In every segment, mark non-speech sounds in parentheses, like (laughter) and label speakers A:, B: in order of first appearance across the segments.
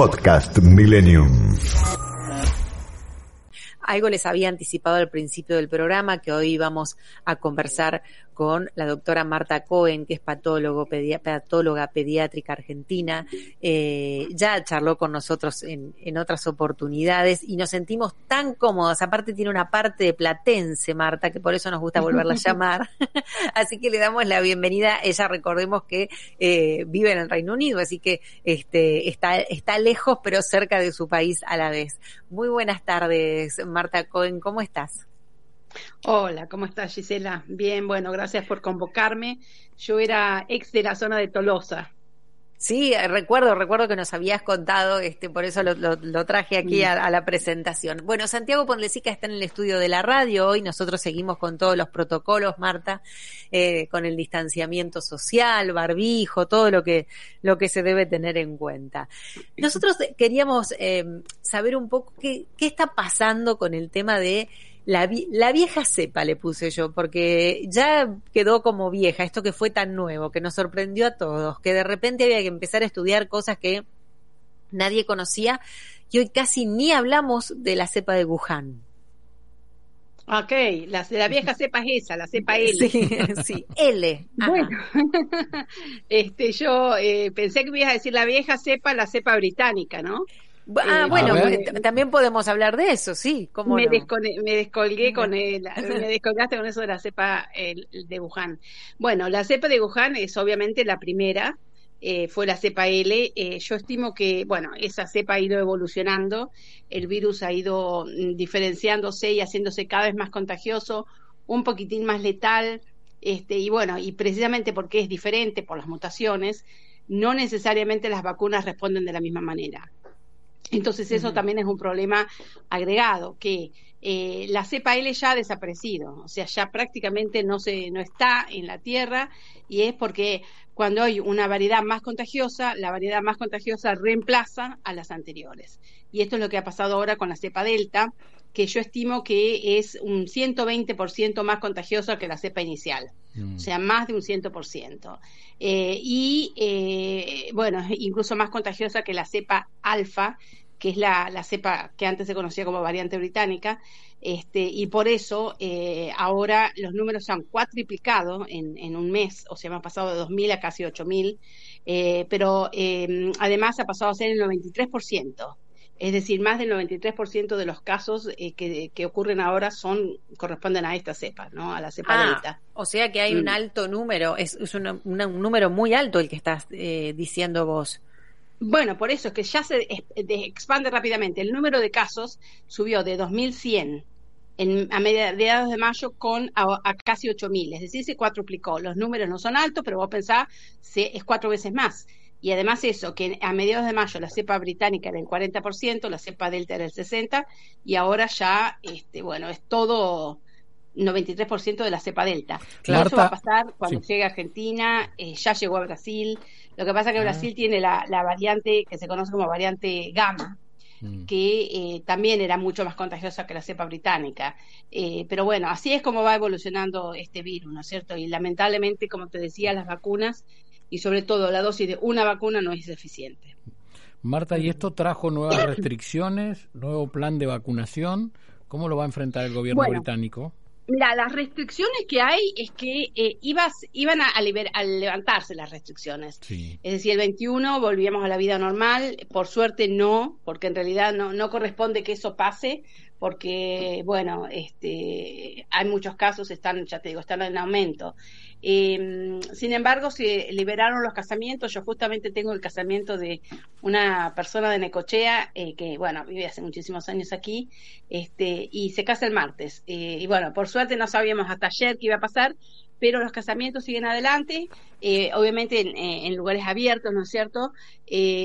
A: Podcast Millennium.
B: Algo les había anticipado al principio del programa que hoy vamos a conversar con la doctora Marta Cohen, que es patólogo, patóloga pediátrica argentina. Eh, ya charló con nosotros en, en, otras oportunidades y nos sentimos tan cómodos. Aparte tiene una parte de platense, Marta, que por eso nos gusta volverla a (laughs) llamar. (laughs) así que le damos la bienvenida. Ella, recordemos que eh, vive en el Reino Unido, así que este, está, está lejos, pero cerca de su país a la vez. Muy buenas tardes, Marta Cohen. ¿Cómo estás?
C: Hola, ¿cómo estás Gisela? Bien, bueno, gracias por convocarme. Yo era ex de la zona de Tolosa.
B: Sí, recuerdo, recuerdo que nos habías contado, este, por eso lo, lo, lo traje aquí a, a, la presentación. Bueno, Santiago Pondlesica está en el estudio de la radio hoy, nosotros seguimos con todos los protocolos, Marta, eh, con el distanciamiento social, barbijo, todo lo que, lo que se debe tener en cuenta. Nosotros queríamos eh, saber un poco qué, qué está pasando con el tema de la, la, vieja cepa le puse yo, porque ya quedó como vieja, esto que fue tan nuevo, que nos sorprendió a todos, que de repente había que empezar a estudiar cosas que nadie conocía y hoy casi ni hablamos de la cepa de Wuhan.
C: Ok, la, la vieja cepa es esa, la cepa (laughs) L.
B: Sí, (laughs) sí L.
C: Ajá. Bueno, (laughs) este, yo eh, pensé que me ibas a decir la vieja cepa, la cepa británica, ¿no?
B: Ah, eh, bueno, también podemos hablar de eso, sí. ¿cómo
C: me,
B: no?
C: me descolgué con el, (laughs) me descolgaste con eso de la cepa el, de Wuhan. Bueno, la cepa de Wuhan es obviamente la primera, eh, fue la cepa L. Eh, yo estimo que, bueno, esa cepa ha ido evolucionando, el virus ha ido mm, diferenciándose y haciéndose cada vez más contagioso, un poquitín más letal, este, y bueno, y precisamente porque es diferente por las mutaciones, no necesariamente las vacunas responden de la misma manera. Entonces eso uh -huh. también es un problema agregado, que eh, la cepa L ya ha desaparecido, o sea, ya prácticamente no, se, no está en la Tierra y es porque cuando hay una variedad más contagiosa, la variedad más contagiosa reemplaza a las anteriores. Y esto es lo que ha pasado ahora con la cepa Delta, que yo estimo que es un 120% más contagiosa que la cepa inicial, mm. o sea, más de un 100%. Eh, y, eh, bueno, incluso más contagiosa que la cepa alfa, que es la, la, cepa que antes se conocía como variante británica, este, y por eso eh, ahora los números se han cuatriplicado en, en, un mes, o sea, han pasado de 2.000 a casi 8.000, eh, pero eh, además ha pasado a ser el 93%. Es decir, más del 93% de los casos eh, que, que, ocurren ahora son corresponden a esta cepa, ¿no? A la cepa
B: ah,
C: delta.
B: O sea que hay mm. un alto número, es, es una, una, un número muy alto el que estás eh, diciendo vos.
C: Bueno, por eso es que ya se expande rápidamente. El número de casos subió de 2.100 en, a mediados de mayo con a, a casi 8.000, es decir, se cuatruplicó. Los números no son altos, pero vos pensás, se, es cuatro veces más. Y además eso, que a mediados de mayo la cepa británica era el 40%, la cepa delta era el 60%, y ahora ya, este, bueno, es todo 93% de la cepa delta. Claro. Eso va a pasar cuando sí. llegue a Argentina, eh, ya llegó a Brasil. Lo que pasa es que Brasil ah. tiene la, la, variante que se conoce como variante gamma, mm. que eh, también era mucho más contagiosa que la cepa británica. Eh, pero bueno, así es como va evolucionando este virus, ¿no es cierto? Y lamentablemente, como te decía, las vacunas y sobre todo la dosis de una vacuna no es eficiente.
D: Marta, ¿y esto trajo nuevas restricciones, nuevo plan de vacunación? ¿Cómo lo va a enfrentar el gobierno
C: bueno,
D: británico?
C: Mira, las restricciones que hay es que eh, ibas, iban a, a, liber, a, levantarse las restricciones.
D: Sí.
C: Es decir, el 21 volvíamos a la vida normal. Por suerte no, porque en realidad no, no corresponde que eso pase, porque, bueno, este, hay muchos casos, están, ya te digo, están en aumento. Eh, sin embargo, se liberaron los casamientos. Yo justamente tengo el casamiento de una persona de Necochea eh, que, bueno, vive hace muchísimos años aquí este, y se casa el martes. Eh, y bueno, por suerte no sabíamos hasta ayer qué iba a pasar, pero los casamientos siguen adelante, eh, obviamente en, lugares abiertos, ¿no es cierto?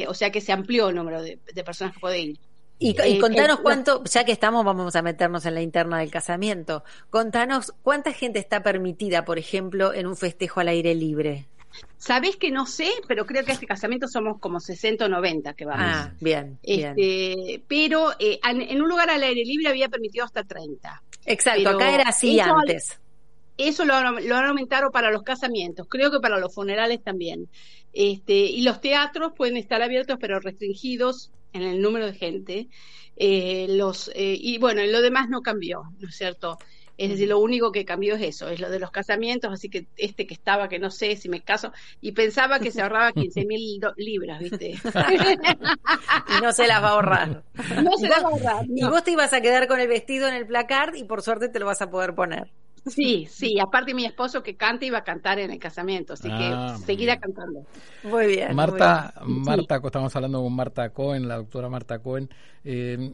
C: o sea que se amplió el número de, personas que pueden ir.
B: Y, y contanos cuánto, ya que estamos, vamos a meternos en la interna del casamiento. Contanos cuánta gente está permitida, por ejemplo, en un festejo al aire libre.
C: Sabés que no sé, pero creo que este casamiento somos como 60 o 90 que vamos.
B: Ah, bien.
C: Este, Pero eh, en un lugar al aire libre había permitido hasta 30.
B: Exacto, acá era así antes.
C: Eso lo, lo han aumentado para los casamientos, creo que para los funerales también. Este, y los teatros pueden estar abiertos, pero restringidos en el número de gente. Eh, los, eh, y bueno, lo demás no cambió, ¿no es cierto? Es decir, lo único que cambió es eso, es lo de los casamientos, así que este que estaba, que no sé si me caso, y pensaba que se ahorraba 15 mil libras, ¿viste? (laughs)
B: y no se las va a ahorrar.
C: No se las va a ahorrar.
B: Y vos te ibas a quedar con el vestido en el placard y por suerte te lo vas a poder poner.
C: Sí, sí, aparte mi esposo que canta iba a cantar en el casamiento, así que ah, seguirá cantando.
B: Muy bien.
D: Marta, Marta, estamos hablando con Marta Cohen, la doctora Marta Cohen. Eh,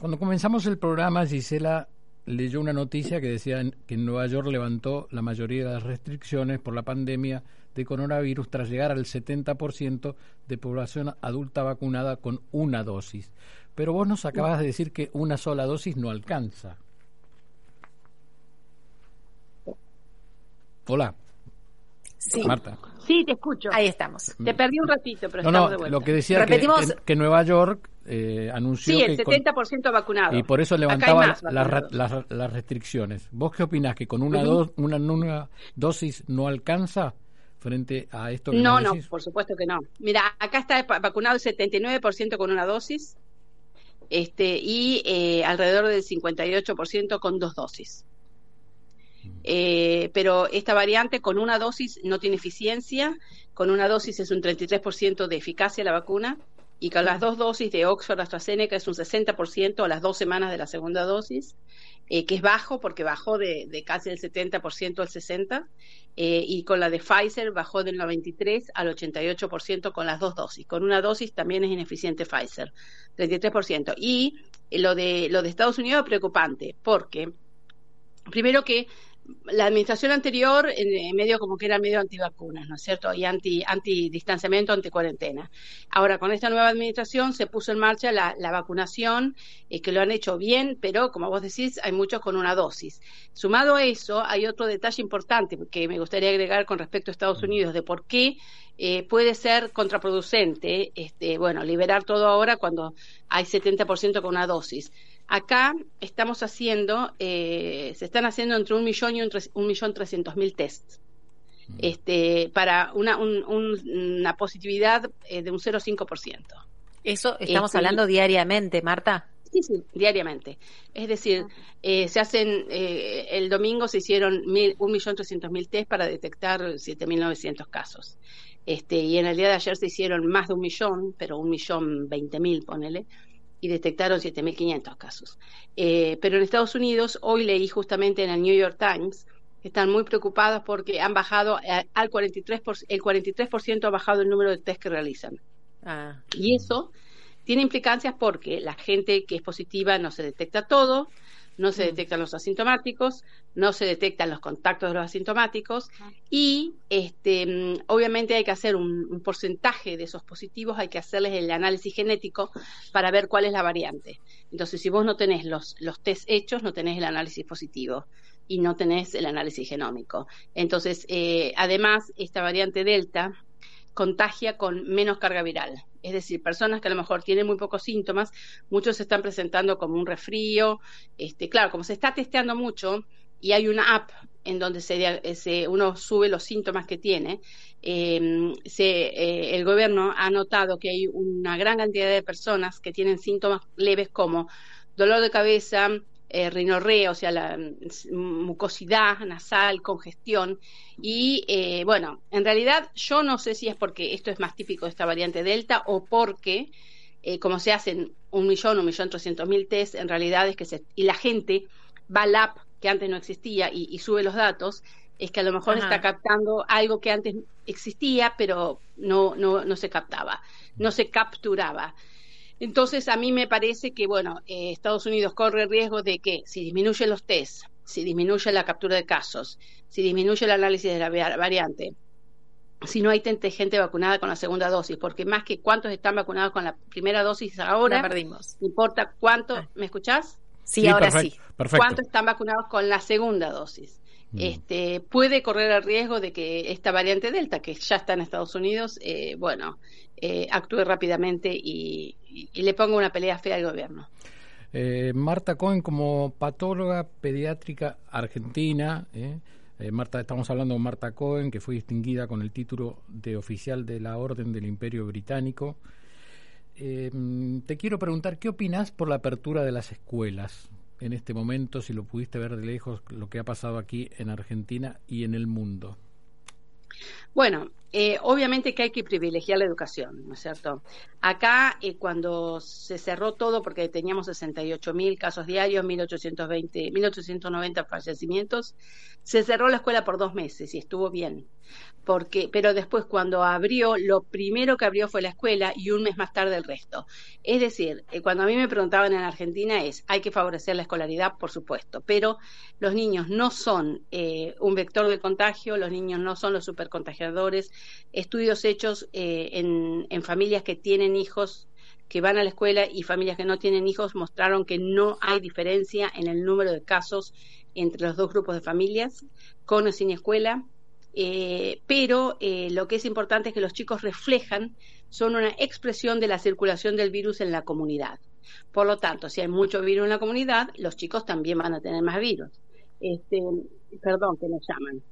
D: cuando comenzamos el programa, Gisela leyó una noticia que decía que en Nueva York levantó la mayoría de las restricciones por la pandemia de coronavirus tras llegar al 70% de población adulta vacunada con una dosis. Pero vos nos acabas de decir que una sola dosis no alcanza. Hola.
B: Sí.
D: Marta.
C: Sí, te escucho.
B: Ahí estamos.
C: Te perdí un ratito, pero estamos de vuelta.
D: Lo que decía que, que, Nueva York eh, anunció
C: sí, el 70% vacunado.
D: Y por eso levantaba las, restricciones. ¿Vos qué opinás? ¿Que con una, una, dosis no alcanza frente a esto que
C: No, no, por supuesto que no. Mira, acá está vacunado el 79% con una dosis este y eh, alrededor del 58% con dos dosis. Eh, pero esta variante con una dosis no tiene eficiencia, con una dosis es un 33% de eficacia la vacuna y con las dos dosis de Oxford AstraZeneca es un 60% a las dos semanas de la segunda dosis, eh, que es bajo porque bajó de, casi el 70% al 60%, eh, y con la de Pfizer bajó del 93 al 88% con las dos dosis. Con una dosis también es ineficiente Pfizer, 33%. Y lo de, lo de Estados Unidos es preocupante porque, primero que la administración anterior en, medio como que era medio antivacunas, ¿no es cierto? Y anti, anti distanciamiento, anti cuarentena. Ahora, con esta nueva administración se puso en marcha la, vacunación, eh, que lo han hecho bien, pero como vos decís, hay muchos con una dosis. Sumado a eso, hay otro detalle importante que me gustaría agregar con respecto a Estados Unidos, de por qué eh, puede ser contraproducente, este, bueno, liberar todo ahora cuando hay 70% con una dosis. Acá estamos haciendo, eh, se están haciendo entre un millón y un, millón trescientos mil tests. Mm. Este, para una, una positividad eh, de un 0,5%.
B: Eso estamos este, hablando diariamente, Marta.
C: Sí, sí, diariamente. Es decir, ah. eh, se hacen, el domingo se hicieron un millón trescientos mil test para detectar 7.900 casos. Este, y en el día de ayer se hicieron más de un millón, pero un millón veinte mil, ponele y detectaron 7.500 casos. Eh, pero en Estados Unidos, hoy leí justamente en el New York Times, que están muy preocupados porque han bajado eh, al 43%, el 43% ha bajado el número de test que realizan. Ah. Y eso tiene implicancias porque la gente que es positiva no se detecta todo, no se mm. detectan los asintomáticos, no se detectan los contactos de los asintomáticos y este, mm, obviamente hay que hacer un, porcentaje de esos positivos, hay que hacerles el análisis genético para ver cuál es la variante. Entonces, si vos no tenés los, los test hechos, no tenés el análisis positivo y no tenés el análisis genómico. Entonces, eh, además, esta variante Delta contagia con menos carga viral. Es decir, personas que a lo mejor tienen muy pocos síntomas, muchos se están presentando como un resfrío. Este, claro, como se está testeando mucho y hay una app en donde se, uno sube los síntomas que tiene, em, eh, el gobierno ha notado que hay una gran cantidad de personas que tienen síntomas leves como dolor de cabeza, eh, rinorrea, o sea, la mm, mucosidad nasal, congestión. Y eh, bueno, en realidad yo no sé si es porque esto es más típico de esta variante Delta o porque eh, como se hacen un millón, un millón trescientos mil test, en realidad es que se, y la gente va al app que antes no existía y, sube los datos, es que a lo mejor está captando algo que antes existía, pero no, no, no se captaba, no se capturaba. Entonces, a mí me parece que, bueno, eh, Estados Unidos corre el riesgo de que si disminuye los tests, si disminuye la captura de casos, si disminuye el análisis de la variante, si no hay gente vacunada con la segunda dosis, porque más que cuántos están vacunados con la primera dosis ahora,
B: perdimos.
C: importa cuánto, ah. ¿me escuchás?
B: Sí, ahora sí.
C: ¿Cuántos están vacunados con la segunda dosis? Mm. Este, puede correr el riesgo de que esta variante Delta, que ya está en Estados Unidos, eh, bueno, eh, actúe rápidamente y, le ponga una pelea fea al gobierno.
D: Eh, Marta Cohen, como patóloga pediátrica argentina, Marta, estamos hablando de Marta Cohen, que fue distinguida con el título de oficial de la Orden del Imperio Británico. te quiero preguntar, ¿qué opinas por la apertura de las escuelas? En este momento, si lo pudiste ver de lejos, lo que ha pasado aquí en Argentina y en el mundo?
C: Bueno, eh, obviamente que hay que privilegiar la educación, ¿no es cierto? Acá, eh, cuando se cerró todo, porque teníamos 68 mil casos diarios, 1820, 1890 fallecimientos, se cerró la escuela por dos meses y estuvo bien porque, pero después cuando abrió, lo primero que abrió fue la escuela y un mes más tarde el resto. Es decir, eh, cuando a mí me preguntaban en Argentina es, hay que favorecer la escolaridad, por supuesto, pero los niños no son eh, un vector de contagio, los niños no son los supercontagiadores. Estudios hechos eh, en, en familias que tienen hijos que van a la escuela y familias que no tienen hijos mostraron que no hay diferencia en el número de casos entre los dos grupos de familias, con o sin escuela eh, pero eh, lo que es importante es que los chicos reflejan, son una expresión de la circulación del virus en la comunidad. Por lo tanto, si hay mucho virus en la comunidad, los chicos también van a tener más virus. Este, perdón, que nos llaman.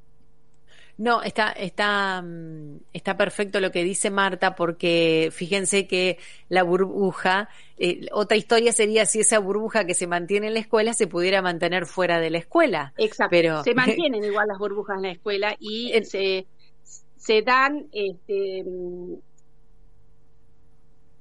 B: No, está, está, mm, está perfecto lo que dice Marta, porque fíjense que la burbuja, eh, otra historia sería si esa burbuja que se mantiene en la escuela se pudiera mantener fuera de la escuela.
C: Exacto. Pero... Se mantienen igual las burbujas en la escuela y (laughs) se, se dan este, mm,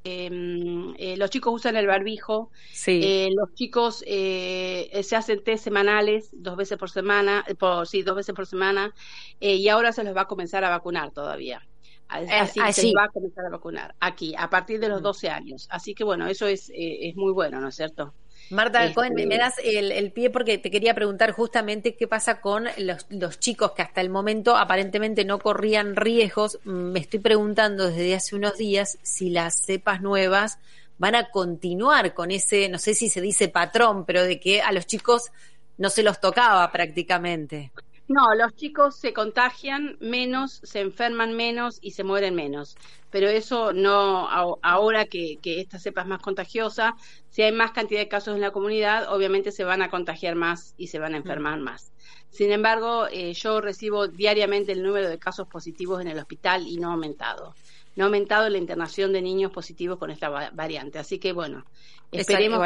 C: eh, los chicos usan el barbijo, eh, los chicos eh, se hacen test semanales dos veces por semana, por, sí, dos veces por semana, y ahora se los va a comenzar a vacunar todavía. Así, se va a comenzar a vacunar aquí, a partir de los 12 mm. años. Así que bueno, eso es, es muy bueno, ¿no es cierto?
B: Marta este, me, das el, pie porque te quería preguntar justamente qué pasa con los, chicos que hasta el momento aparentemente no corrían riesgos. Me estoy preguntando desde hace unos días si las cepas nuevas van a continuar con ese, no sé si se dice patrón, pero de que a los chicos no se los tocaba prácticamente.
C: No, los chicos se contagian menos, se enferman menos y se mueren menos. Pero eso no, ahora que, esta cepa es más contagiosa, si hay más cantidad de casos en la comunidad, obviamente se van a contagiar más y se van a enfermar más. Sin embargo, eh, yo recibo diariamente el número de casos positivos en el hospital y no ha aumentado no ha aumentado la internación de niños positivos con esta variante. Así que bueno, esperemos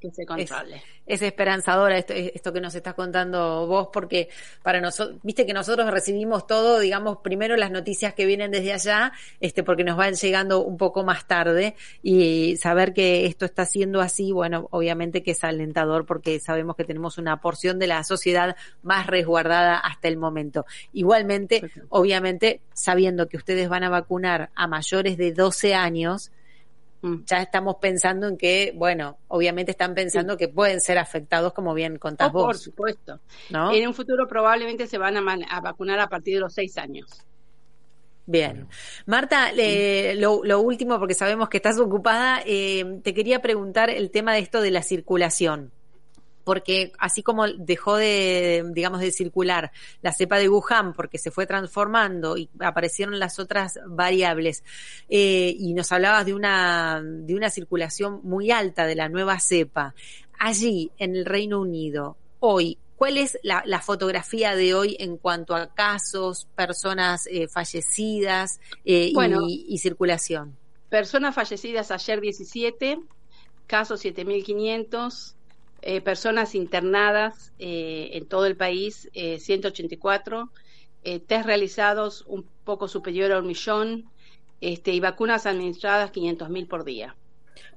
C: que, se controle.
B: Es, esperanzadora esto, esto que nos estás contando vos, porque para nosotros, viste que nosotros recibimos todo, digamos, primero las noticias que vienen desde allá, este, porque nos van llegando un poco más tarde y saber que esto está siendo así, bueno, obviamente que es alentador porque sabemos que tenemos una porción de la sociedad más resguardada hasta el momento. Igualmente, obviamente, sabiendo que ustedes van a vacunar a mayores de 12 años, mm. ya estamos pensando en que, bueno, obviamente están pensando que pueden ser afectados, como bien contás oh, vos.
C: Por supuesto. ¿no? En un futuro probablemente se van a, vacunar a partir de los 6 años.
B: Bien. Marta, lo, último, porque sabemos que estás ocupada, eh, te quería preguntar el tema de esto de la circulación porque así como dejó de, digamos, de circular la cepa de Wuhan porque se fue transformando y aparecieron las otras variables, eh, y nos hablabas de una, de una circulación muy alta de la nueva cepa, allí en el Reino Unido, hoy, ¿Cuál es la, fotografía de hoy en cuanto a casos, personas eh, fallecidas eh, y, y, circulación?
C: Personas fallecidas ayer 17, casos 7.500, eh, personas internadas eh, en todo el país, 184, eh, test realizados un poco superior a un millón este, y vacunas administradas 500.000 por día.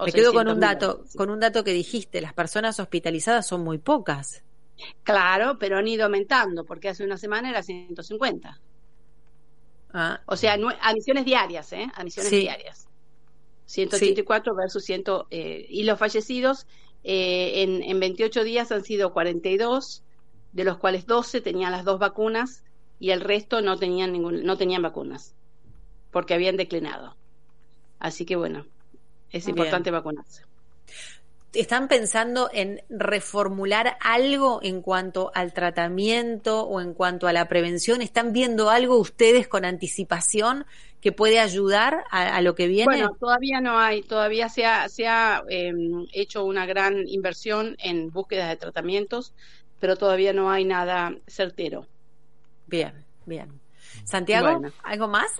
B: Me quedo con un dato, con un dato que dijiste, las personas hospitalizadas son muy pocas.
C: Claro, pero han ido aumentando, porque hace una semana era 150. Ah. O sea, admisiones diarias, ¿eh? Admisiones diarias. 184 versus 100. Eh, y los fallecidos eh, en, en 28 días han sido 42, de los cuales 12 tenían las dos vacunas y el resto no tenían, ningún, no tenían vacunas, porque habían declinado. Así que bueno, es importante vacunarse.
B: ¿Están pensando en reformular algo en cuanto al tratamiento o en cuanto a la prevención? ¿Están viendo algo ustedes con anticipación que puede ayudar a, lo que viene?
C: Bueno, todavía no hay, todavía se ha, se ha em, hecho una gran inversión en búsquedas de tratamientos, pero todavía no hay nada certero.
B: Bien, bien. Santiago, ¿algo más?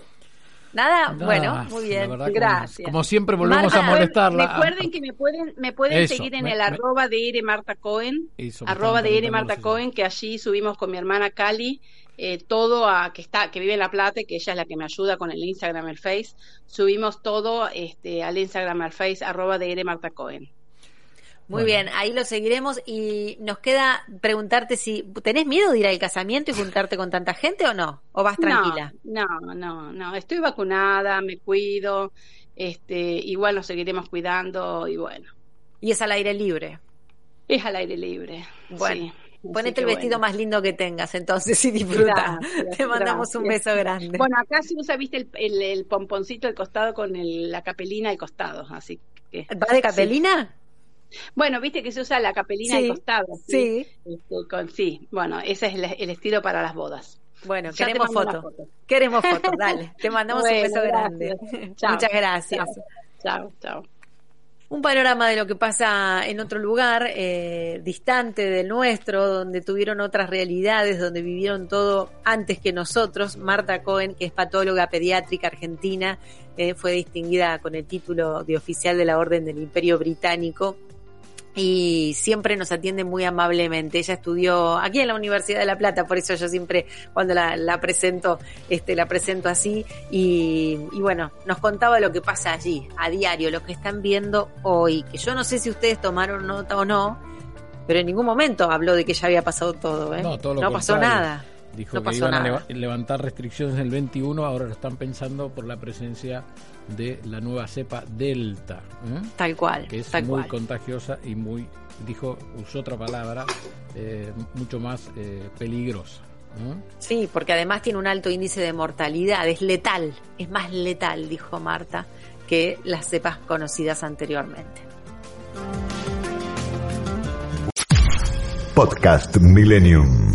B: Nada, bueno, muy bien, gracias.
D: Como, siempre volvemos a molestarla.
C: Recuerden que me pueden, me pueden seguir en el arroba de R Marta Cohen, arroba de R Marta Cohen, que allí subimos con mi hermana Cali eh, todo a que está, que vive en La Plata, que ella es la que me ayuda con el Instagram, el Face, subimos todo este al Instagram, al Face, arroba de R Marta Cohen.
B: Muy bien, ahí lo seguiremos y nos queda preguntarte si tenés miedo de ir al casamiento y juntarte con tanta gente o no, o vas tranquila.
C: No, no, no, estoy vacunada, me cuido, este, igual nos seguiremos cuidando y bueno.
B: Y es al aire libre.
C: Es al aire libre.
B: Bueno. Ponete el vestido más lindo que tengas entonces y disfruta. Te mandamos un beso grande.
C: Bueno, acá se usa, viste, el, pomponcito al costado con la capelina al costado, así que...
B: ¿Va de capelina?
C: Bueno, viste que se usa la capelina de costado. Sí. Este, con, sí, bueno, ese es el, estilo para las bodas.
B: Bueno, queremos fotos. Queremos fotos, dale. Te mandamos un (laughs) beso grande. Muchas gracias.
C: Chao, chao.
B: Un panorama de lo que pasa en otro lugar, eh, distante del nuestro, donde tuvieron otras realidades, donde vivieron todo antes que nosotros. Marta Cohen, que es patóloga pediátrica argentina, eh, fue distinguida con el título de oficial de la Orden del Imperio Británico y siempre nos atiende muy amablemente. Ella estudió aquí en la Universidad de La Plata, por eso yo siempre cuando la, presento, este, la presento así. Y, y, bueno, nos contaba lo que pasa allí, a diario, lo que están viendo hoy, que yo no sé si ustedes tomaron nota o no, pero en ningún momento habló de que ya había pasado todo, ¿eh? No, pasó nada.
D: Dijo que iban a levantar restricciones en el 21, ahora lo están pensando por la presencia de la nueva cepa Delta.
B: ¿eh? Tal cual.
D: Que es muy contagiosa y muy, dijo, usó otra palabra, eh, mucho más eh, peligrosa.
B: Sí, porque además tiene un alto índice de mortalidad, es letal, es más letal, dijo Marta, que las cepas conocidas anteriormente.
A: Podcast Millennium.